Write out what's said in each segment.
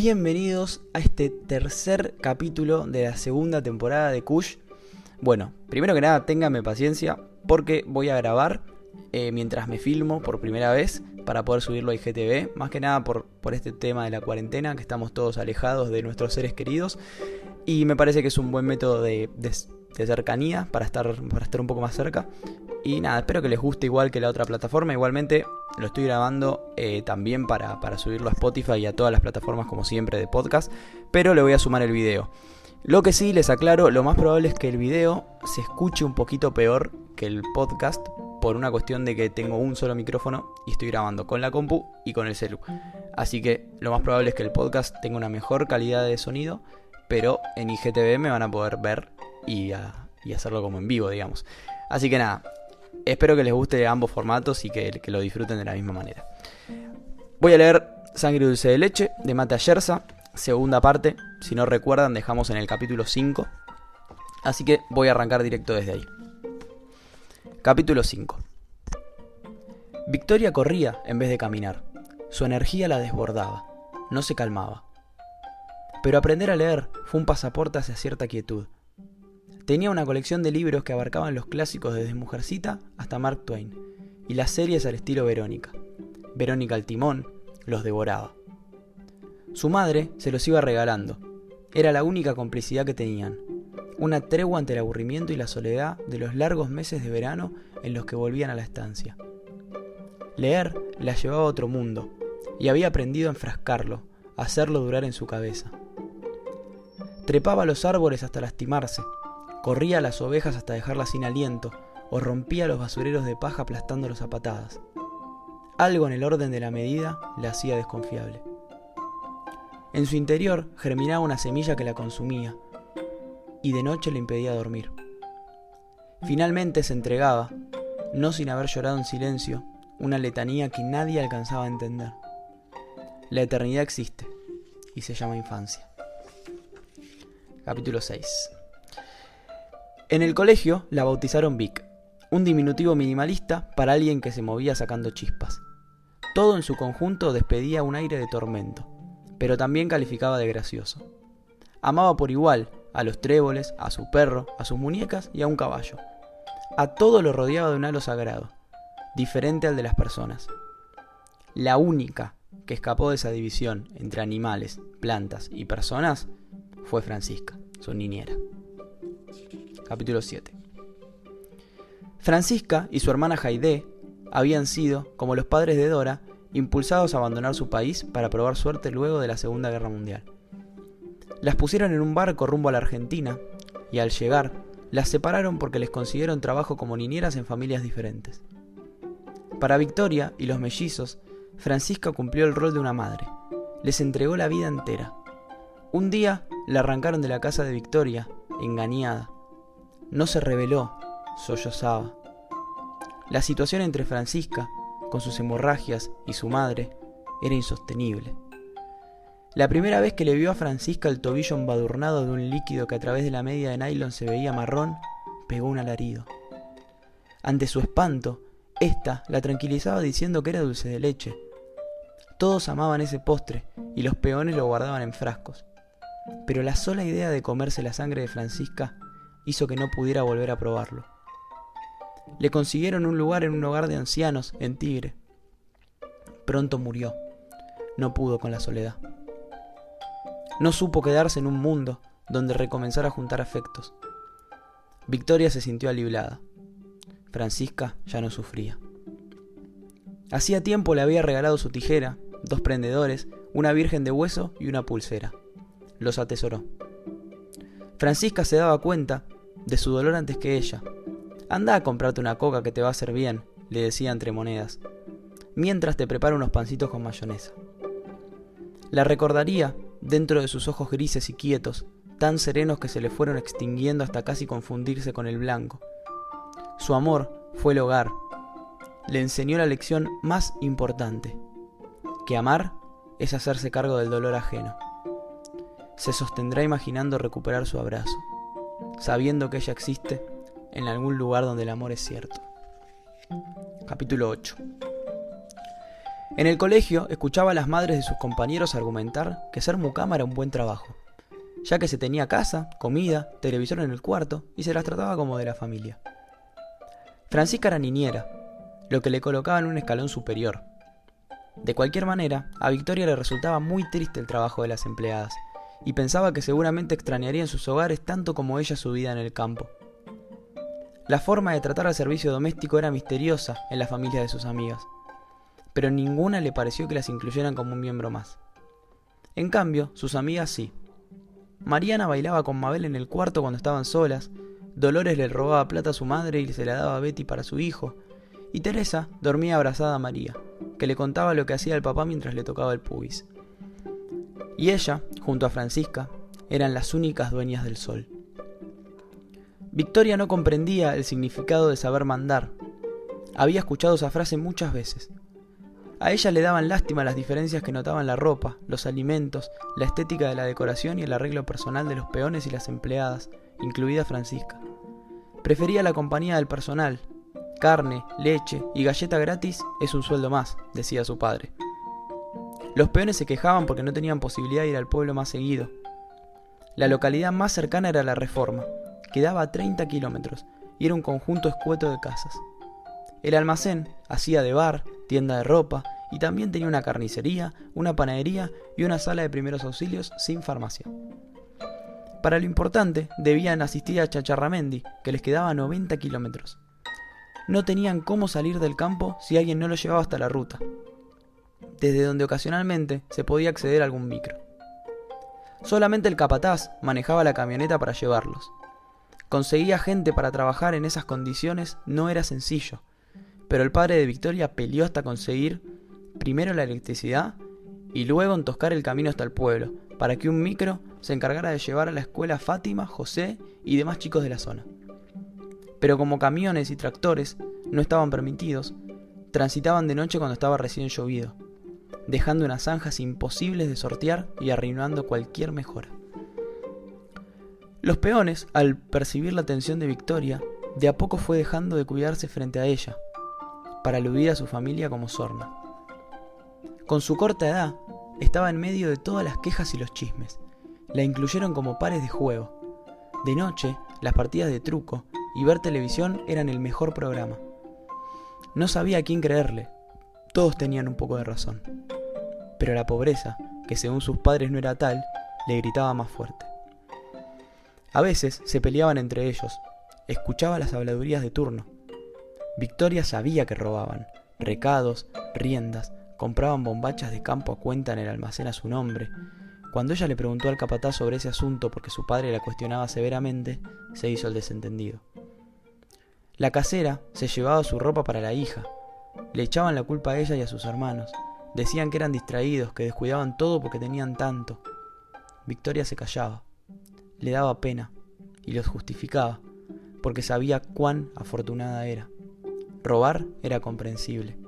Bienvenidos a este tercer capítulo de la segunda temporada de Kush. Bueno, primero que nada, ténganme paciencia porque voy a grabar eh, mientras me filmo por primera vez para poder subirlo a IGTV. Más que nada por, por este tema de la cuarentena, que estamos todos alejados de nuestros seres queridos. Y me parece que es un buen método de, cercanía para estar, para estar un poco más cerca. Y nada, espero que les guste igual que la otra plataforma. Igualmente lo estoy grabando eh, también para, para subirlo a Spotify y a todas las plataformas como siempre de podcast. Pero le voy a sumar el video. Lo que sí les aclaro, lo más probable es que el video se escuche un poquito peor que el podcast por una cuestión de que tengo un solo micrófono y estoy grabando con la compu y con el celu. Así que lo más probable es que el podcast tenga una mejor calidad de sonido, pero en IGTV me van a poder ver y, hacerlo como en vivo, digamos. Así que nada, espero que les guste ambos formatos y que, lo disfruten de la misma manera. Voy a leer Sangre Dulce de Leche de Mata Yersa, segunda parte. Si no recuerdan, dejamos en el capítulo 5. Así que voy a arrancar directo desde ahí. Capítulo 5 Victoria corría en vez de caminar. Su energía la desbordaba. No se calmaba. Pero aprender a leer fue un pasaporte hacia cierta quietud. Tenía una colección de libros que abarcaban los clásicos desde Mujercita hasta Mark Twain, y las series al estilo Verónica. Verónica al timón los devoraba. Su madre se los iba regalando. Era la única complicidad que tenían, una tregua ante el aburrimiento y la soledad de los largos meses de verano en los que volvían a la estancia. Leer la llevaba a otro mundo, y había aprendido a enfrascarlo, a hacerlo durar en su cabeza. Trepaba los árboles hasta lastimarse, corría a las ovejas hasta dejarlas sin aliento, o rompía los basureros de paja aplastándolos a patadas. Algo en el orden de la medida le hacía desconfiable. En su interior germinaba una semilla que la consumía, y de noche le impedía dormir. Finalmente se entregaba, no sin haber llorado en silencio, una letanía que nadie alcanzaba a entender. La eternidad existe y se llama infancia. Capítulo 6 En el colegio la bautizaron Vic, un diminutivo minimalista para alguien que se movía sacando chispas. Todo en su conjunto despedía un aire de tormento, pero también calificaba de gracioso. Amaba por igual a los tréboles, a su perro, a sus muñecas y a un caballo. A todo lo rodeaba de un halo sagrado, diferente al de las personas. La única que escapó de esa división entre animales, plantas y personas fue Francisca, su niñera. Capítulo 7 Francisca y su hermana Jaide habían sido, como los padres de Dora, impulsados a abandonar su país para probar suerte luego de la Segunda Guerra Mundial. Las pusieron en un barco rumbo a la Argentina y al llegar las separaron porque les consiguieron trabajo como niñeras en familias diferentes. Para Victoria y los mellizos, Francisca cumplió el rol de una madre. Les entregó la vida entera. Un día la arrancaron de la casa de Victoria, engañada. No se rebeló, sollozaba. La situación entre Francisca, con sus hemorragias, y su madre era insostenible. La primera vez que le vio a Francisca el tobillo embadurnado de un líquido que a través de la media de nylon se veía marrón, pegó un alarido. Ante su espanto, ésta la tranquilizaba diciendo que era dulce de leche. Todos amaban ese postre y los peones lo guardaban en frascos. Pero la sola idea de comerse la sangre de Francisca hizo que no pudiera volver a probarlo. Le consiguieron un lugar en un hogar de ancianos en Tigre. Pronto murió. No pudo con la soledad. No supo quedarse en un mundo donde recomenzar a juntar afectos. Victoria se sintió aliviada. Francisca ya no sufría. Hacía tiempo le había regalado su tijera, dos prendedores, una virgen de hueso y una pulsera. Los atesoró. Francisca se daba cuenta de su dolor antes que ella. Anda a comprarte una coca que te va a hacer bien, le decía entre monedas, mientras te prepara unos pancitos con mayonesa. La recordaría dentro de sus ojos grises y quietos, tan serenos que se le fueron extinguiendo hasta casi confundirse con el blanco. Su amor fue el hogar. Le enseñó la lección más importante, que amar es hacerse cargo del dolor ajeno. Se sostendrá imaginando recuperar su abrazo, sabiendo que ella existe en algún lugar donde el amor es cierto. Capítulo 8 En el colegio escuchaba a las madres de sus compañeros argumentar que ser mucama era un buen trabajo, ya que se tenía casa, comida, televisor en el cuarto y se las trataba como de la familia. Francisca era niñera, lo que le colocaba en un escalón superior. De cualquier manera, a Victoria le resultaba muy triste el trabajo de las empleadas, y pensaba que seguramente extrañaría en sus hogares tanto como ella su vida en el campo. La forma de tratar al servicio doméstico era misteriosa en la familia de sus amigas pero ninguna le pareció que las incluyeran como un miembro más. En cambio, sus amigas sí. Mariana bailaba con Mabel en el cuarto cuando estaban solas, Dolores le robaba plata a su madre y se la daba a Betty para su hijo, y Teresa dormía abrazada a María, que le contaba lo que hacía el papá mientras le tocaba el pubis. Y ella, junto a Francisca, eran las únicas dueñas del sol. Victoria no comprendía el significado de saber mandar. Había escuchado esa frase muchas veces, a ella le daban lástima las diferencias que notaban la ropa, los alimentos, la estética de la decoración y el arreglo personal de los peones y las empleadas, incluida Francisca. Prefería la compañía del personal. Carne, leche y galleta gratis es un sueldo más, decía su padre. Los peones se quejaban porque no tenían posibilidad de ir al pueblo más seguido. La localidad más cercana era la Reforma, quedaba a 30 kilómetros y era un conjunto escueto de casas. El almacén hacía de bar, tienda de ropa y también tenía una carnicería, una panadería y una sala de primeros auxilios sin farmacia. Para lo importante, debían asistir a Chacharramendi, que les quedaba a 90 kilómetros. No tenían cómo salir del campo si alguien no lo llevaba hasta la ruta, desde donde ocasionalmente se podía acceder a algún micro. Solamente el capataz manejaba la camioneta para llevarlos. Conseguía gente para trabajar en esas condiciones no era sencillo, pero el padre de Victoria peleó hasta conseguir primero la electricidad y luego entoscar el camino hasta el pueblo, para que un micro se encargara de llevar a la escuela Fátima, José y demás chicos de la zona. Pero como camiones y tractores no estaban permitidos, transitaban de noche cuando estaba recién llovido, dejando unas zanjas imposibles de sortear y arruinando cualquier mejora. Los peones, al percibir la atención de Victoria, de a poco fue dejando de cuidarse frente a ella, para aludir a su familia como sorna. Con su corta edad, estaba en medio de todas las quejas y los chismes. La incluyeron como pares de juego. De noche, las partidas de truco y ver televisión eran el mejor programa. No sabía a quién creerle. Todos tenían un poco de razón. Pero la pobreza, que según sus padres no era tal, le gritaba más fuerte. A veces se peleaban entre ellos. Escuchaba las habladurías de turno Victoria sabía que robaban. Recados, riendas, compraban bombachas de campo a cuenta en el almacén a su nombre. Cuando ella le preguntó al capataz sobre ese asunto porque su padre la cuestionaba severamente, se hizo el desentendido. La casera se llevaba su ropa para la hija. Le echaban la culpa a ella y a sus hermanos. Decían que eran distraídos, que descuidaban todo porque tenían tanto. Victoria se callaba. Le daba pena y los justificaba, porque sabía cuán afortunada era. Robar era comprensible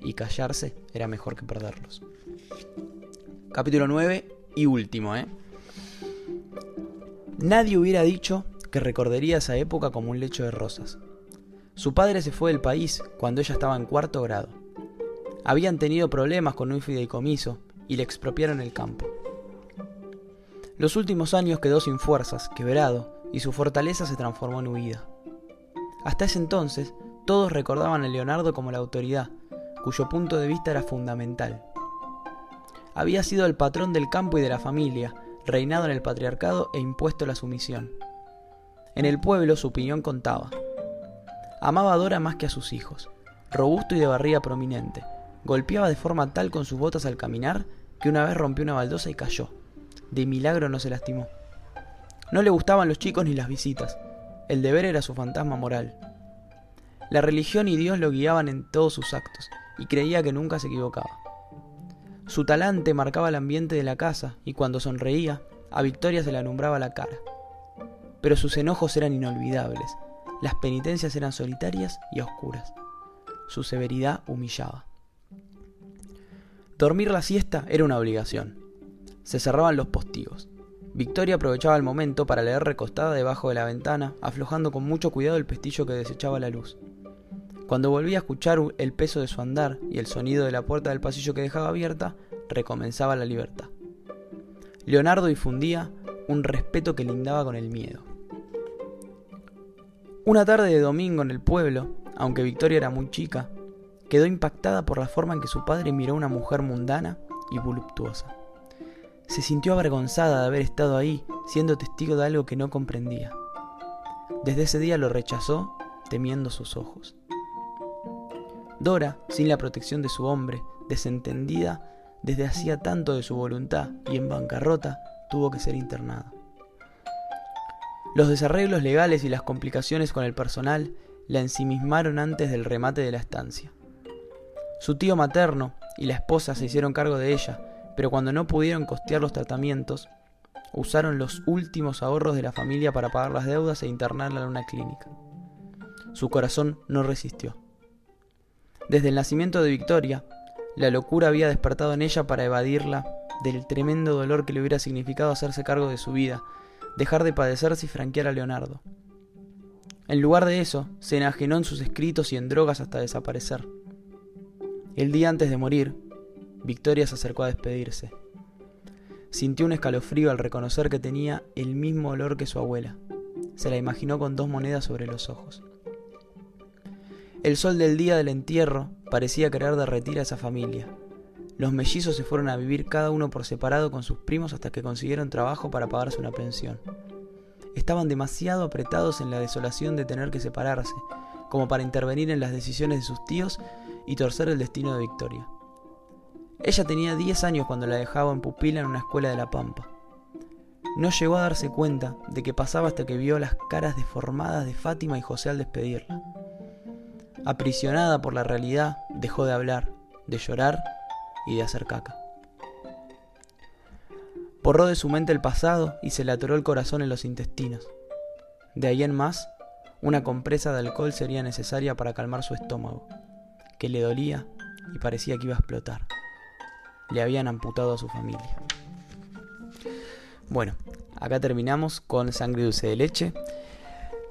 y callarse era mejor que perderlos. Capítulo 9 y último, ¿eh? Nadie hubiera dicho que recordaría esa época como un lecho de rosas. Su padre se fue del país cuando ella estaba en cuarto grado. Habían tenido problemas con un fideicomiso y le expropiaron el campo. Los últimos años quedó sin fuerzas, quebrado, y su fortaleza se transformó en huida. Hasta ese entonces todos recordaban a Leonardo como la autoridad, cuyo punto de vista era fundamental. Había sido el patrón del campo y de la familia, reinado en el patriarcado e impuesto la sumisión. En el pueblo su opinión contaba. Amaba a Dora más que a sus hijos, robusto y de barriga prominente. Golpeaba de forma tal con sus botas al caminar que una vez rompió una baldosa y cayó. De milagro no se lastimó. No le gustaban los chicos ni las visitas. El deber era su fantasma moral. La religión y Dios lo guiaban en todos sus actos, y creía que nunca se equivocaba. Su talante marcaba el ambiente de la casa, y cuando sonreía, a Victoria se le alumbraba la cara. Pero sus enojos eran inolvidables, las penitencias eran solitarias y oscuras. Su severidad humillaba. Dormir la siesta era una obligación. Se cerraban los postigos. Victoria aprovechaba el momento para leer recostada debajo de la ventana, aflojando con mucho cuidado el pestillo que desechaba la luz. Cuando volví a escuchar el peso de su andar y el sonido de la puerta del pasillo que dejaba abierta, recomenzaba la libertad. Leonardo difundía un respeto que lindaba con el miedo. Una tarde de domingo en el pueblo, aunque Victoria era muy chica, quedó impactada por la forma en que su padre miró a una mujer mundana y voluptuosa. Se sintió avergonzada de haber estado ahí, siendo testigo de algo que no comprendía. Desde ese día lo rechazó, temiendo sus ojos. Dora, sin la protección de su hombre, desentendida desde hacía tanto de su voluntad y en bancarrota, tuvo que ser internada. Los desarreglos legales y las complicaciones con el personal la ensimismaron antes del remate de la estancia. Su tío materno y la esposa se hicieron cargo de ella, pero cuando no pudieron costear los tratamientos, usaron los últimos ahorros de la familia para pagar las deudas e internarla en una clínica. Su corazón no resistió. Desde el nacimiento de Victoria, la locura había despertado en ella para evadirla del tremendo dolor que le hubiera significado hacerse cargo de su vida, dejar de padecerse y franquear a Leonardo. En lugar de eso, se enajenó en sus escritos y en drogas hasta desaparecer. El día antes de morir, Victoria se acercó a despedirse. Sintió un escalofrío al reconocer que tenía el mismo olor que su abuela. Se la imaginó con dos monedas sobre los ojos. El sol del día del entierro parecía querer derretir a esa familia. Los mellizos se fueron a vivir cada uno por separado con sus primos hasta que consiguieron trabajo para pagarse una pensión. Estaban demasiado apretados en la desolación de tener que separarse, como para intervenir en las decisiones de sus tíos y torcer el destino de Victoria. Ella tenía 10 años cuando la dejaba en pupila en una escuela de La Pampa. No llegó a darse cuenta de que pasaba hasta que vio las caras deformadas de Fátima y José al despedirla. Aprisionada por la realidad, dejó de hablar, de llorar y de hacer caca. Borró de su mente el pasado y se le atoró el corazón en los intestinos. De ahí en más, una compresa de alcohol sería necesaria para calmar su estómago, que le dolía y parecía que iba a explotar le habían amputado a su familia. Bueno, acá terminamos con Sangre Dulce de Leche.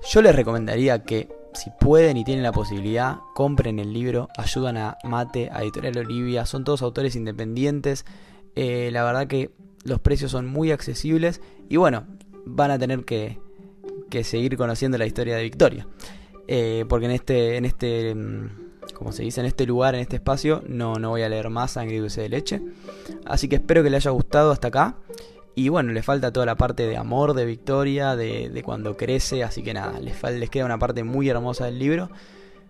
Yo les recomendaría que si pueden y tienen la posibilidad, compren el libro, ayudan a Mate, a Editorial Olivia, son todos autores independientes. Eh, la verdad que los precios son muy accesibles y bueno, van a tener que, que seguir conociendo la historia de Victoria. Eh, porque en este, en este mm, como se dice en este lugar, en este espacio, no, no voy a leer más Sangre y Dulce de Leche. Así que espero que le haya gustado hasta acá. Y bueno, le falta toda la parte de amor de Victoria, de, cuando crece, así que nada, les, les queda una parte muy hermosa del libro.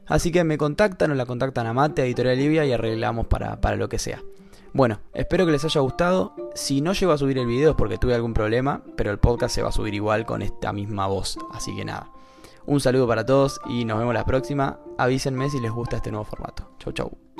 Así que me contactan o la contactan a Mate, Editorial Livia y arreglamos para, para lo que sea. Bueno, espero que les haya gustado. Si no llego a subir el video es porque tuve algún problema, pero el podcast se va a subir igual con esta misma voz. Así que nada. Un saludo para todos y nos vemos la próxima. Avísenme si les gusta este nuevo formato. Chau, chau.